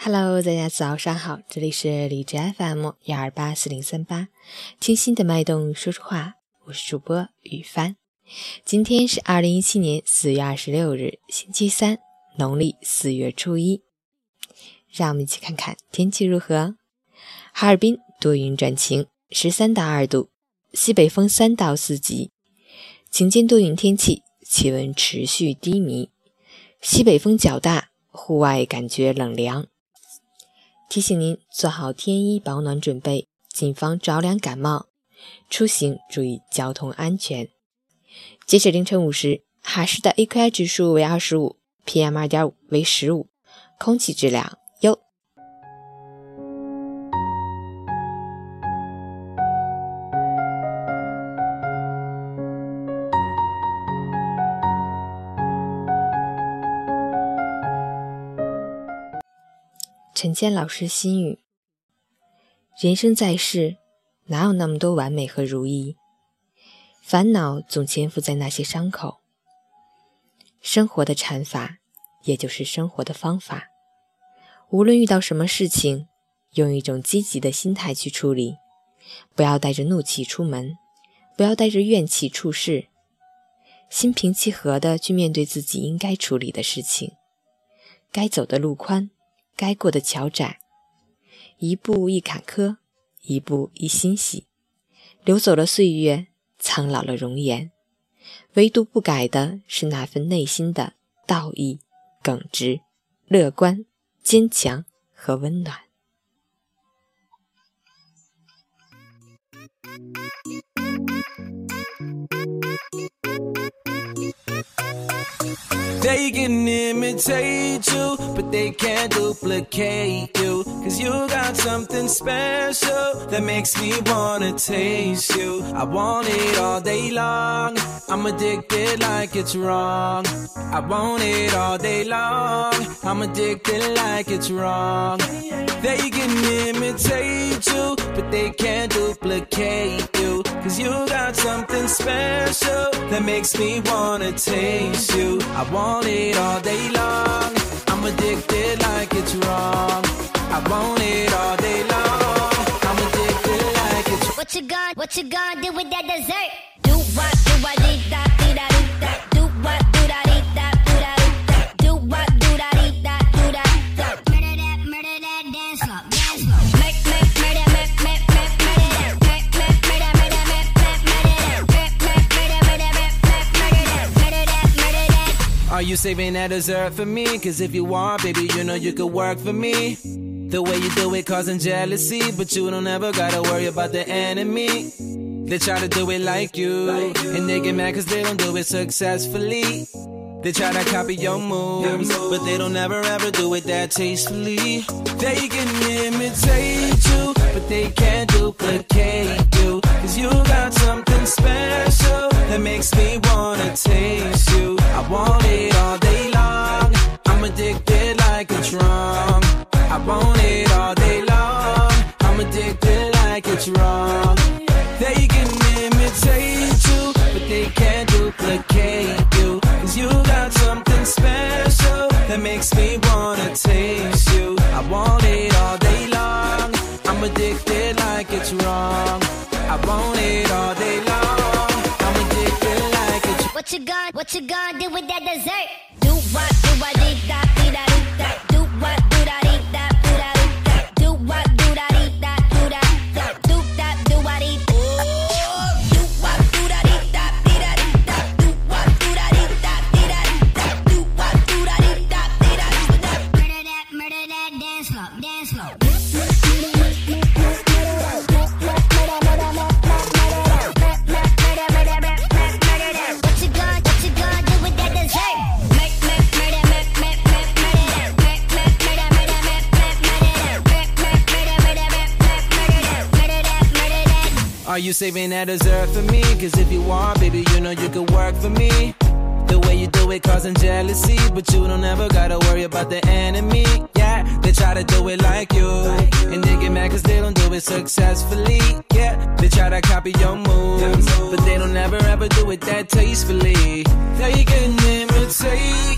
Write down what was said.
Hello，大家早上好，这里是理智 FM 幺二八四零三八，清新的脉动说说话，我是主播雨帆。今天是二零一七年四月二十六日，星期三，农历四月初一。让我们一起看看天气如何。哈尔滨多云转晴，十三到二度，西北风三到四级。晴间多云天气，气温持续低迷，西北风较大，户外感觉冷凉。提醒您做好添衣保暖准备，谨防着凉感冒。出行注意交通安全。截止凌晨五时，哈市的 AQI 指数为二十五，PM 二点五为十五，空气质量。陈谦老师心语：人生在世，哪有那么多完美和如意？烦恼总潜伏在那些伤口。生活的禅法，也就是生活的方法。无论遇到什么事情，用一种积极的心态去处理，不要带着怒气出门，不要带着怨气处事，心平气和的去面对自己应该处理的事情。该走的路宽。该过的桥窄，一步一坎坷，一步一欣喜，流走了岁月，苍老了容颜，唯独不改的是那份内心的道义、耿直、乐观、坚强和温暖。They can imitate you, but they can't duplicate you. Cause you got something special that makes me wanna taste you. I want it all day long. I'm addicted like it's wrong. I want it all day long. I'm addicted like it's wrong. They can imitate you, but they can't duplicate you. Cause you got something special that makes me wanna taste you. I want it all day long. I'm addicted like it's wrong. I want it all day long. I'm addicted like it's wrong. What you going what you gonna do with that dessert? Do what, do what, dee da, dee da, dee da. Do what, do da, dee Are you saving that dessert for me? Cause if you are, baby, you know you could work for me. The way you do it causing jealousy, but you don't ever gotta worry about the enemy. They try to do it like you, and they get mad cause they don't do it successfully. They try to copy your moves, but they don't ever ever do it that tastefully. They can imitate you, but they can't addicted like it's wrong. I want it all day long. I'm addicted like it's What you gonna, what you gonna do with that dessert? Do what, do I think that? Are you saving that dessert for me? Cause if you are, baby, you know you could work for me. The way you do it causing jealousy, but you don't ever gotta worry about the enemy. Yeah, they try to do it like you, and they get mad cause they don't do it successfully. Yeah, they try to copy your moves, but they don't ever ever do it that tastefully. Now you're imitate.